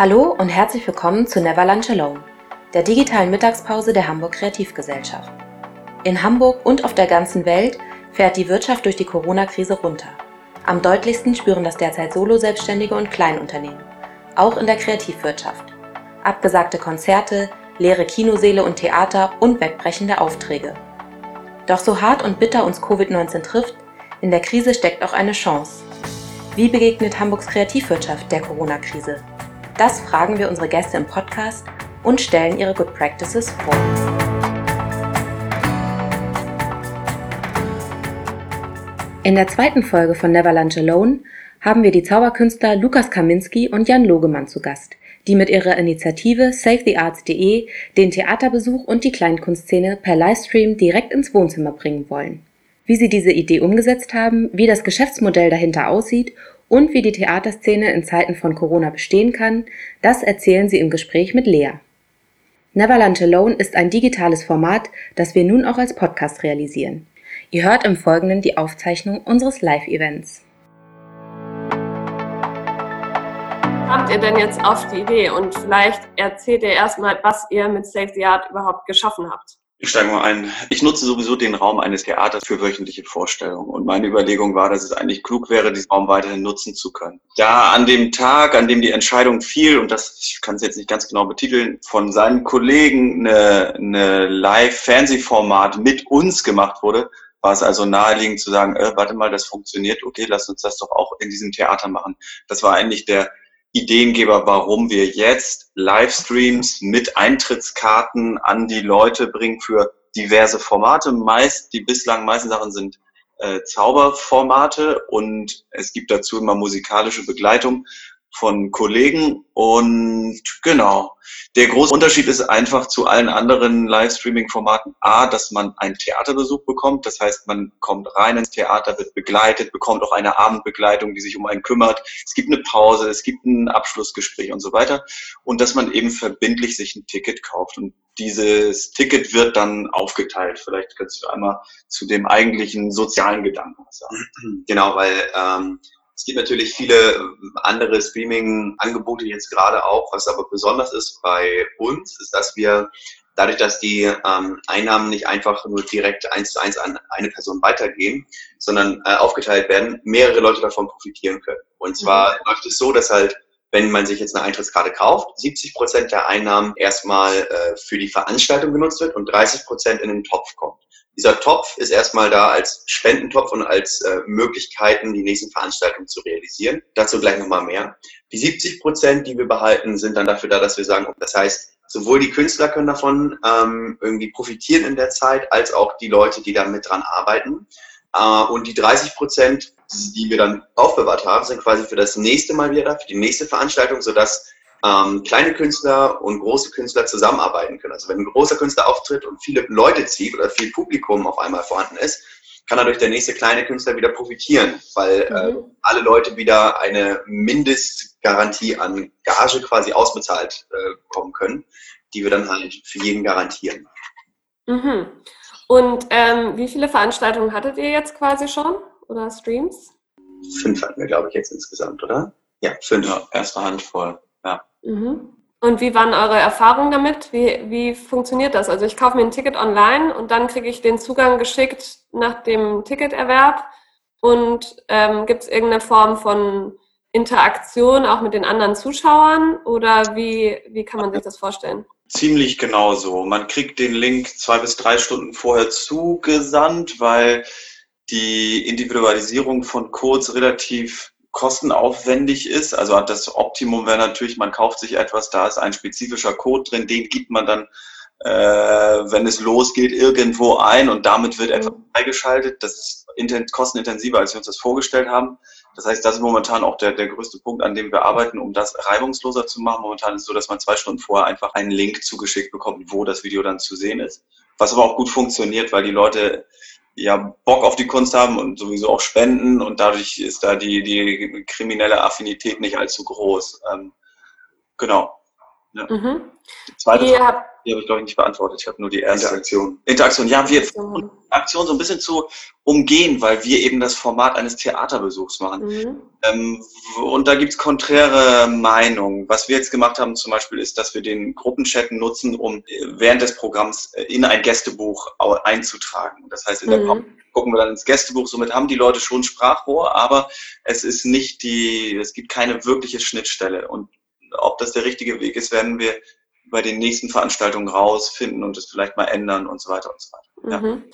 Hallo und herzlich willkommen zu Never Lunch Alone, der digitalen Mittagspause der Hamburg Kreativgesellschaft. In Hamburg und auf der ganzen Welt fährt die Wirtschaft durch die Corona-Krise runter. Am deutlichsten spüren das derzeit Solo-Selbstständige und Kleinunternehmen, auch in der Kreativwirtschaft. Abgesagte Konzerte, leere Kinoseele und Theater und wegbrechende Aufträge. Doch so hart und bitter uns Covid-19 trifft, in der Krise steckt auch eine Chance. Wie begegnet Hamburgs Kreativwirtschaft der Corona-Krise? Das fragen wir unsere Gäste im Podcast und stellen ihre Good Practices vor. In der zweiten Folge von Never Lunch Alone haben wir die Zauberkünstler Lukas Kaminski und Jan Logemann zu Gast, die mit ihrer Initiative SaveTheArts.de den Theaterbesuch und die Kleinkunstszene per Livestream direkt ins Wohnzimmer bringen wollen. Wie sie diese Idee umgesetzt haben, wie das Geschäftsmodell dahinter aussieht und wie die Theaterszene in Zeiten von Corona bestehen kann, das erzählen sie im Gespräch mit Lea. Never Lunch Alone ist ein digitales Format, das wir nun auch als Podcast realisieren. Ihr hört im Folgenden die Aufzeichnung unseres Live-Events. Habt ihr denn jetzt auf die Idee und vielleicht erzählt ihr erstmal, was ihr mit Save the Art überhaupt geschaffen habt? Ich steige mal ein. Ich nutze sowieso den Raum eines Theaters für wöchentliche Vorstellungen. Und meine Überlegung war, dass es eigentlich klug wäre, diesen Raum weiterhin nutzen zu können. Da an dem Tag, an dem die Entscheidung fiel, und das, ich kann es jetzt nicht ganz genau betiteln, von seinen Kollegen eine, eine Live-Fernsehformat mit uns gemacht wurde, war es also naheliegend zu sagen, äh, warte mal, das funktioniert, okay, lass uns das doch auch in diesem Theater machen. Das war eigentlich der Ideengeber, warum wir jetzt Livestreams mit Eintrittskarten an die Leute bringen für diverse Formate. Meist, die bislang meisten Sachen sind äh, Zauberformate und es gibt dazu immer musikalische Begleitung von Kollegen und genau. Der große Unterschied ist einfach zu allen anderen Livestreaming-Formaten A, dass man einen Theaterbesuch bekommt. Das heißt, man kommt rein ins Theater, wird begleitet, bekommt auch eine Abendbegleitung, die sich um einen kümmert. Es gibt eine Pause, es gibt ein Abschlussgespräch und so weiter. Und dass man eben verbindlich sich ein Ticket kauft. Und dieses Ticket wird dann aufgeteilt. Vielleicht kannst du einmal zu dem eigentlichen sozialen Gedanken sagen. Genau, weil ähm, es gibt natürlich viele andere Streaming-Angebote jetzt gerade auch. Was aber besonders ist bei uns, ist, dass wir dadurch, dass die ähm, Einnahmen nicht einfach nur direkt eins zu eins an eine Person weitergehen, sondern äh, aufgeteilt werden, mehrere Leute davon profitieren können. Und zwar mhm. läuft es so, dass halt wenn man sich jetzt eine Eintrittskarte kauft, 70 Prozent der Einnahmen erstmal äh, für die Veranstaltung genutzt wird und 30 Prozent in den Topf kommt. Dieser Topf ist erstmal da als Spendentopf und als äh, Möglichkeiten, die nächsten Veranstaltungen zu realisieren. Dazu gleich nochmal mehr. Die 70 Prozent, die wir behalten, sind dann dafür da, dass wir sagen, das heißt, sowohl die Künstler können davon ähm, irgendwie profitieren in der Zeit, als auch die Leute, die da mit dran arbeiten. Äh, und die 30 Prozent, die wir dann aufbewahrt haben, sind quasi für das nächste Mal wieder da, für die nächste Veranstaltung, sodass ähm, kleine Künstler und große Künstler zusammenarbeiten können. Also wenn ein großer Künstler auftritt und viele Leute zieht oder viel Publikum auf einmal vorhanden ist, kann dadurch der nächste kleine Künstler wieder profitieren, weil äh, mhm. alle Leute wieder eine Mindestgarantie an Gage quasi ausbezahlt äh, bekommen können, die wir dann halt für jeden garantieren. Mhm. Und ähm, wie viele Veranstaltungen hattet ihr jetzt quasi schon oder Streams? Fünf hatten wir, glaube ich, jetzt insgesamt, oder? Ja, fünf. Ja, erste Handvoll. Ja. Mhm. Und wie waren eure Erfahrungen damit? Wie, wie funktioniert das? Also ich kaufe mir ein Ticket online und dann kriege ich den Zugang geschickt nach dem Ticketerwerb. Und ähm, gibt es irgendeine Form von Interaktion auch mit den anderen Zuschauern? Oder wie, wie kann man sich das vorstellen? Ziemlich genau so. Man kriegt den Link zwei bis drei Stunden vorher zugesandt, weil die Individualisierung von Codes relativ kostenaufwendig ist. Also das Optimum wäre natürlich, man kauft sich etwas, da ist ein spezifischer Code drin, den gibt man dann, äh, wenn es losgeht, irgendwo ein und damit wird etwas mhm. freigeschaltet. Das ist kostenintensiver, als wir uns das vorgestellt haben. Das heißt, das ist momentan auch der, der größte Punkt, an dem wir arbeiten, um das reibungsloser zu machen. Momentan ist es so, dass man zwei Stunden vorher einfach einen Link zugeschickt bekommt, wo das Video dann zu sehen ist. Was aber auch gut funktioniert, weil die Leute ja Bock auf die Kunst haben und sowieso auch spenden und dadurch ist da die, die kriminelle Affinität nicht allzu groß. Ähm, genau. Ja. Mhm. Die zweite Frage, die habe ich, glaube ich, nicht beantwortet. Ich habe nur die erste. Interaktion. Interaktion. Ja, wir versuchen Aktion so ein bisschen zu umgehen, weil wir eben das Format eines Theaterbesuchs machen. Mhm. Ähm, und da gibt es konträre Meinungen. Was wir jetzt gemacht haben zum Beispiel ist, dass wir den Gruppenchat nutzen, um äh, während des Programms äh, in ein Gästebuch einzutragen. Das heißt, in der mhm. gucken wir dann ins Gästebuch. Somit haben die Leute schon Sprachrohr, aber es ist nicht die, es gibt keine wirkliche Schnittstelle. Und ob das der richtige Weg ist, werden wir bei den nächsten Veranstaltungen rausfinden und es vielleicht mal ändern und so weiter und so weiter. Mhm.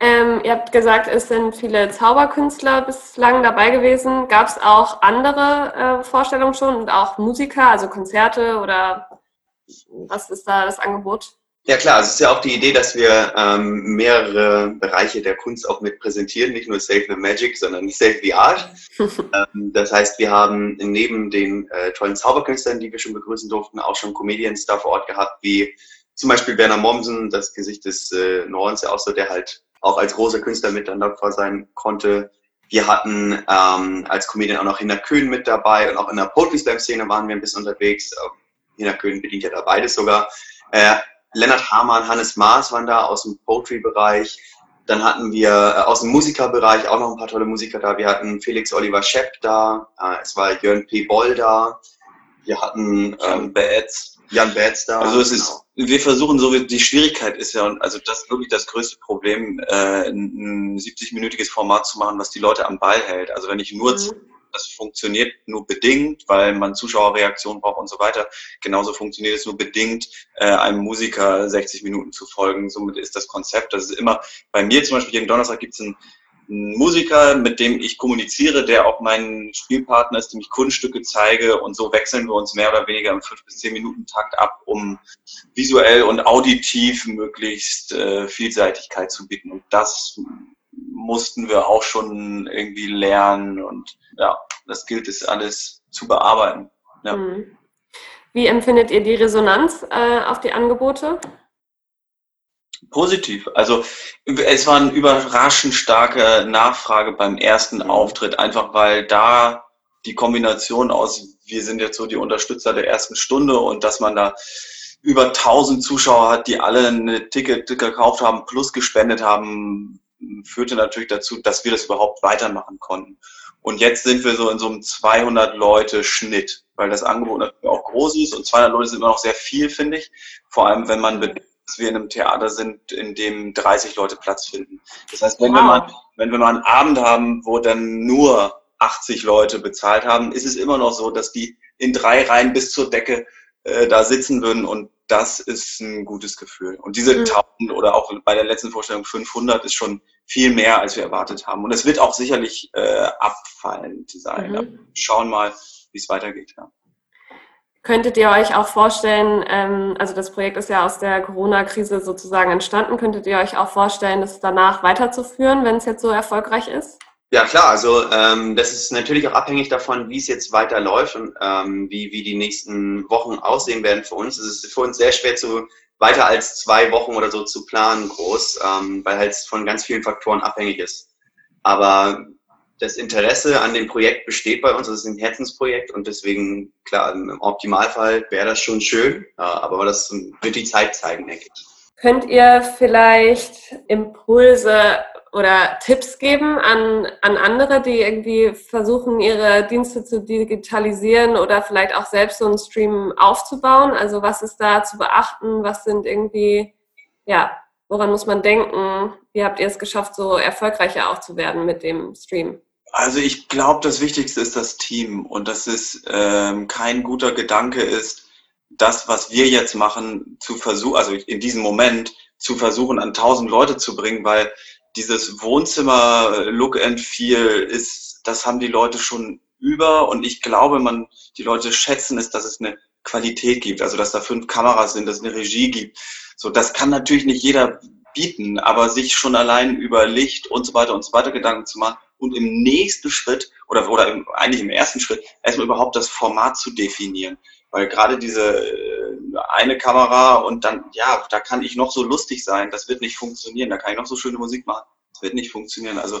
Ähm, ihr habt gesagt, es sind viele Zauberkünstler bislang dabei gewesen. Gab es auch andere äh, Vorstellungen schon und auch Musiker, also Konzerte oder was ist da das Angebot? Ja klar, es ist ja auch die Idee, dass wir ähm, mehrere Bereiche der Kunst auch mit präsentieren, nicht nur Save the Magic, sondern Save the Art. ähm, das heißt, wir haben neben den äh, tollen Zauberkünstlern, die wir schon begrüßen durften, auch schon Comedians da vor Ort gehabt, wie zum Beispiel Werner Mommsen, das Gesicht des äh, Nordens, ja auch so, der halt auch als großer Künstler mit dann dabei sein konnte. Wir hatten ähm, als Comedian auch noch Hinner Köhn mit dabei und auch in der Poetry Slam Szene waren wir ein bisschen unterwegs. Ähm, Hinner Köhn bedient ja da beides sogar. Äh, Lennart Hamann, Hannes Maas waren da aus dem Poetry-Bereich. Dann hatten wir äh, aus dem Musikerbereich auch noch ein paar tolle Musiker da. Wir hatten Felix Oliver Schepp da, äh, es war Jörn P. Boll da, wir hatten ähm, Baetz. Jan Baetz da. Also es ist, genau. wir versuchen so, die Schwierigkeit ist ja, also das ist wirklich das größte Problem, äh, ein 70-minütiges Format zu machen, was die Leute am Ball hält. Also wenn ich nur mhm das funktioniert nur bedingt, weil man Zuschauerreaktionen braucht und so weiter. Genauso funktioniert es nur bedingt, äh, einem Musiker 60 Minuten zu folgen. Somit ist das Konzept, das ist immer, bei mir zum Beispiel jeden Donnerstag gibt es einen, einen Musiker, mit dem ich kommuniziere, der auch mein Spielpartner ist, dem ich Kunststücke zeige und so wechseln wir uns mehr oder weniger im 5 bis 10 Minuten Takt ab, um visuell und auditiv möglichst äh, Vielseitigkeit zu bieten. Und das mussten wir auch schon irgendwie lernen und ja, das gilt es alles zu bearbeiten. Ja. Mhm. Wie empfindet ihr die Resonanz äh, auf die Angebote? Positiv. Also es war eine überraschend starke Nachfrage beim ersten mhm. Auftritt, einfach weil da die Kombination aus, wir sind jetzt so die Unterstützer der ersten Stunde und dass man da über 1000 Zuschauer hat, die alle ein Ticket gekauft haben, plus gespendet haben, führte natürlich dazu, dass wir das überhaupt weitermachen konnten. Und jetzt sind wir so in so einem 200 Leute Schnitt, weil das Angebot natürlich auch groß ist und 200 Leute sind immer noch sehr viel, finde ich. Vor allem, wenn man bedenkt, dass wir in einem Theater sind, in dem 30 Leute Platz finden. Das heißt, wenn, wow. wir, mal, wenn wir mal einen Abend haben, wo dann nur 80 Leute bezahlt haben, ist es immer noch so, dass die in drei Reihen bis zur Decke äh, da sitzen würden und das ist ein gutes Gefühl. Und diese mhm. 1000 oder auch bei der letzten Vorstellung 500 ist schon viel mehr, als wir erwartet haben. Und es wird auch sicherlich äh, abfallend sein. Mhm. Schauen mal, wie es weitergeht. Ja. Könntet ihr euch auch vorstellen, ähm, also das Projekt ist ja aus der Corona-Krise sozusagen entstanden, könntet ihr euch auch vorstellen, das danach weiterzuführen, wenn es jetzt so erfolgreich ist? Ja, klar. Also ähm, das ist natürlich auch abhängig davon, wie es jetzt weiterläuft und ähm, wie, wie die nächsten Wochen aussehen werden für uns. Es ist für uns sehr schwer zu weiter als zwei Wochen oder so zu planen groß, ähm, weil halt von ganz vielen Faktoren abhängig ist. Aber das Interesse an dem Projekt besteht bei uns. Das ist ein Herzensprojekt und deswegen, klar, im Optimalfall wäre das schon schön, aber das wird die Zeit zeigen, denke ich. Könnt ihr vielleicht Impulse oder Tipps geben an, an andere, die irgendwie versuchen, ihre Dienste zu digitalisieren oder vielleicht auch selbst so einen Stream aufzubauen? Also was ist da zu beachten? Was sind irgendwie, ja, woran muss man denken? Wie habt ihr es geschafft, so erfolgreicher auch zu werden mit dem Stream? Also ich glaube, das Wichtigste ist das Team und dass es ähm, kein guter Gedanke ist, das, was wir jetzt machen, zu versuchen, also in diesem Moment zu versuchen, an tausend Leute zu bringen, weil dieses Wohnzimmer-Look and Feel ist, das haben die Leute schon über und ich glaube, man, die Leute schätzen es, dass es eine Qualität gibt, also dass da fünf Kameras sind, dass es eine Regie gibt. So, das kann natürlich nicht jeder bieten, aber sich schon allein über Licht und so weiter und so weiter Gedanken zu machen und im nächsten Schritt oder, oder im, eigentlich im ersten Schritt erstmal überhaupt das Format zu definieren. Weil gerade diese äh, eine Kamera und dann, ja, da kann ich noch so lustig sein, das wird nicht funktionieren. Da kann ich noch so schöne Musik machen, das wird nicht funktionieren. Also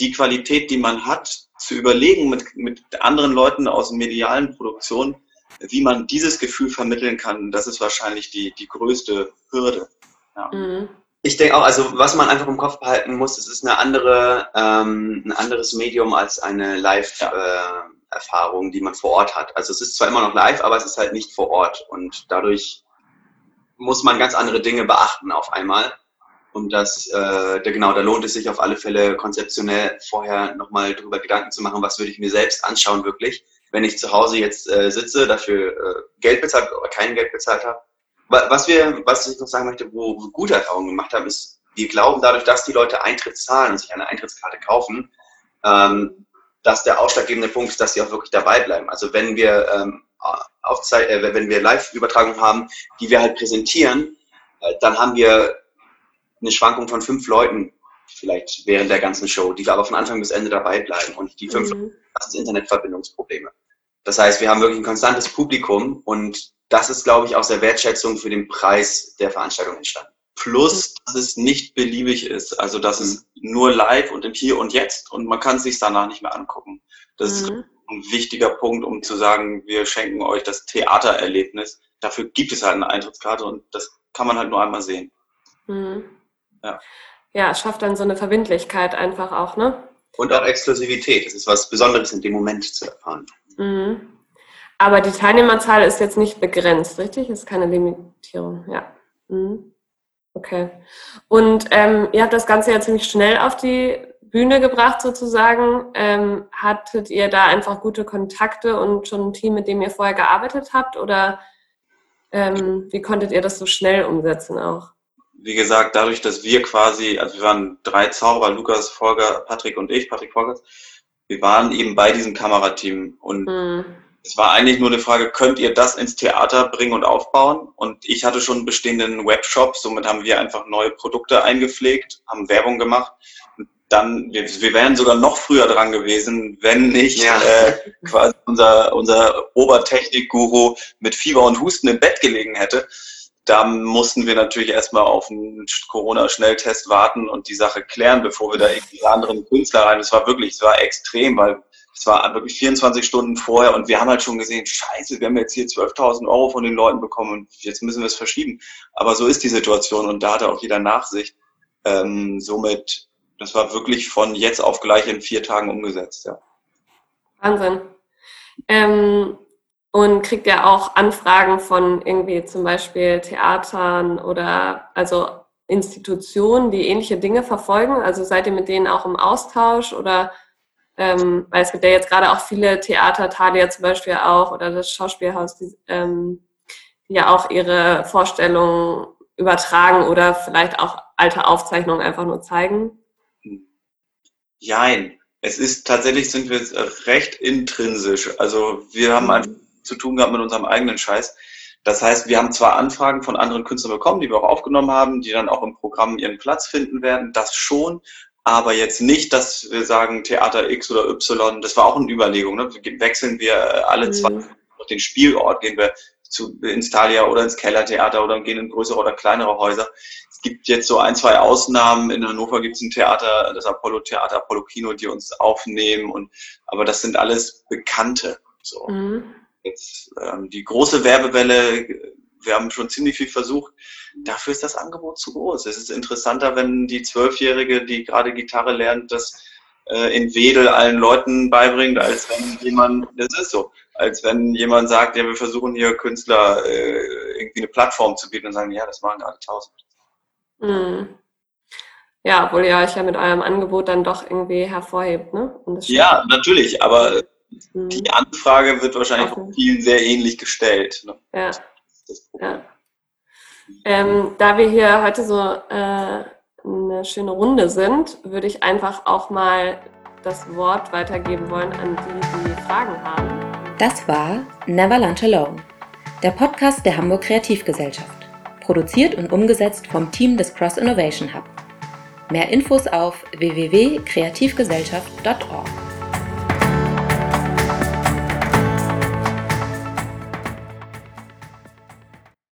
die Qualität, die man hat, zu überlegen mit, mit anderen Leuten aus medialen Produktionen, wie man dieses Gefühl vermitteln kann, das ist wahrscheinlich die, die größte Hürde. Ja. Mhm. Ich denke auch, also was man einfach im Kopf behalten muss, es ist eine andere, ähm, ein anderes Medium als eine Live-Erfahrung, äh, die man vor Ort hat. Also es ist zwar immer noch live, aber es ist halt nicht vor Ort und dadurch muss man ganz andere Dinge beachten auf einmal. Und das, äh, genau, da lohnt es sich auf alle Fälle konzeptionell vorher nochmal drüber Gedanken zu machen, was würde ich mir selbst anschauen wirklich, wenn ich zu Hause jetzt äh, sitze, dafür äh, Geld bezahlt oder kein Geld bezahlt habe. Was wir, was ich noch sagen möchte, wo wir gute Erfahrungen gemacht haben, ist, wir glauben dadurch, dass die Leute Eintritt zahlen und sich eine Eintrittskarte kaufen, ähm, dass der ausschlaggebende Punkt ist, dass sie auch wirklich dabei bleiben. Also wenn wir ähm, Aufzei äh, wenn wir Live-Übertragungen haben, die wir halt präsentieren, äh, dann haben wir eine Schwankung von fünf Leuten vielleicht während der ganzen Show, die wir aber von Anfang bis Ende dabei bleiben. Und die fünf mhm. das sind Internetverbindungsprobleme. Das heißt, wir haben wirklich ein konstantes Publikum und das ist, glaube ich, aus der Wertschätzung für den Preis der Veranstaltung entstanden. Plus, mhm. dass es nicht beliebig ist. Also, dass mhm. es nur live und im Hier und Jetzt und man kann es sich danach nicht mehr angucken. Das mhm. ist ein wichtiger Punkt, um zu sagen, wir schenken euch das Theatererlebnis. Dafür gibt es halt eine Eintrittskarte und das kann man halt nur einmal sehen. Mhm. Ja. ja, es schafft dann so eine Verbindlichkeit einfach auch, ne? Und auch Exklusivität. Das ist was Besonderes in dem Moment zu erfahren. Mhm. Aber die Teilnehmerzahl ist jetzt nicht begrenzt, richtig? Es ist keine Limitierung, ja. Mhm. Okay. Und ähm, ihr habt das Ganze ja ziemlich schnell auf die Bühne gebracht sozusagen. Ähm, hattet ihr da einfach gute Kontakte und schon ein Team, mit dem ihr vorher gearbeitet habt? Oder ähm, wie konntet ihr das so schnell umsetzen auch? Wie gesagt, dadurch, dass wir quasi, also wir waren drei Zauberer, Lukas, Folger, Patrick und ich, Patrick Folgers, wir waren eben bei diesem Kamerateam und mhm. Es war eigentlich nur eine Frage, könnt ihr das ins Theater bringen und aufbauen? Und ich hatte schon einen bestehenden Webshop, somit haben wir einfach neue Produkte eingepflegt, haben Werbung gemacht dann, wir, wir wären sogar noch früher dran gewesen, wenn nicht ja. äh, quasi unser, unser Obertechnik-Guru mit Fieber und Husten im Bett gelegen hätte. Da mussten wir natürlich erstmal auf einen Corona-Schnelltest warten und die Sache klären, bevor wir da irgendwie anderen Künstler rein. Es war wirklich, es war extrem, weil es war wirklich 24 Stunden vorher und wir haben halt schon gesehen, scheiße, wir haben jetzt hier 12.000 Euro von den Leuten bekommen und jetzt müssen wir es verschieben. Aber so ist die Situation und da hatte auch jeder Nachsicht. Ähm, somit das war wirklich von jetzt auf gleich in vier Tagen umgesetzt, ja. Wahnsinn. Ähm, und kriegt ihr auch Anfragen von irgendwie zum Beispiel Theatern oder also Institutionen, die ähnliche Dinge verfolgen? Also seid ihr mit denen auch im Austausch oder ähm, weil es gibt ja jetzt gerade auch viele Theater, Thalia zum Beispiel auch oder das Schauspielhaus, die, ähm, die ja auch ihre Vorstellungen übertragen oder vielleicht auch alte Aufzeichnungen einfach nur zeigen. Jein. Es ist tatsächlich sind wir recht intrinsisch. Also wir haben mhm. einfach zu tun gehabt mit unserem eigenen Scheiß. Das heißt, wir haben zwar Anfragen von anderen Künstlern bekommen, die wir auch aufgenommen haben, die dann auch im Programm ihren Platz finden werden, das schon, aber jetzt nicht, dass wir sagen Theater X oder Y, das war auch eine Überlegung. Ne? Wechseln wir alle mhm. zwei den Spielort, gehen wir zu, ins Thalia oder ins Kellertheater oder gehen in größere oder kleinere Häuser gibt jetzt so ein, zwei Ausnahmen. In Hannover gibt es ein Theater, das Apollo-Theater, Apollo-Kino, die uns aufnehmen. Und, aber das sind alles Bekannte. So. Mhm. Jetzt, ähm, die große Werbewelle, wir haben schon ziemlich viel versucht. Dafür ist das Angebot zu groß. Es ist interessanter, wenn die Zwölfjährige, die gerade Gitarre lernt, das äh, in Wedel allen Leuten beibringt, als wenn jemand, das ist so, als wenn jemand sagt, ja, wir versuchen hier Künstler äh, irgendwie eine Plattform zu bieten und sagen, ja, das machen gerade tausend. Mhm. Ja, obwohl ihr euch ja mit eurem Angebot dann doch irgendwie hervorhebt, ne? ja, natürlich, aber mhm. die Anfrage wird wahrscheinlich von vielen sehr ähnlich gestellt. Ne? Ja. Ja. Ähm, da wir hier heute so äh, eine schöne Runde sind, würde ich einfach auch mal das Wort weitergeben wollen an die, die Fragen haben. Das war Never Lunch Alone, der Podcast der Hamburg Kreativgesellschaft produziert und umgesetzt vom Team des Cross Innovation Hub. Mehr Infos auf www.kreativgesellschaft.org.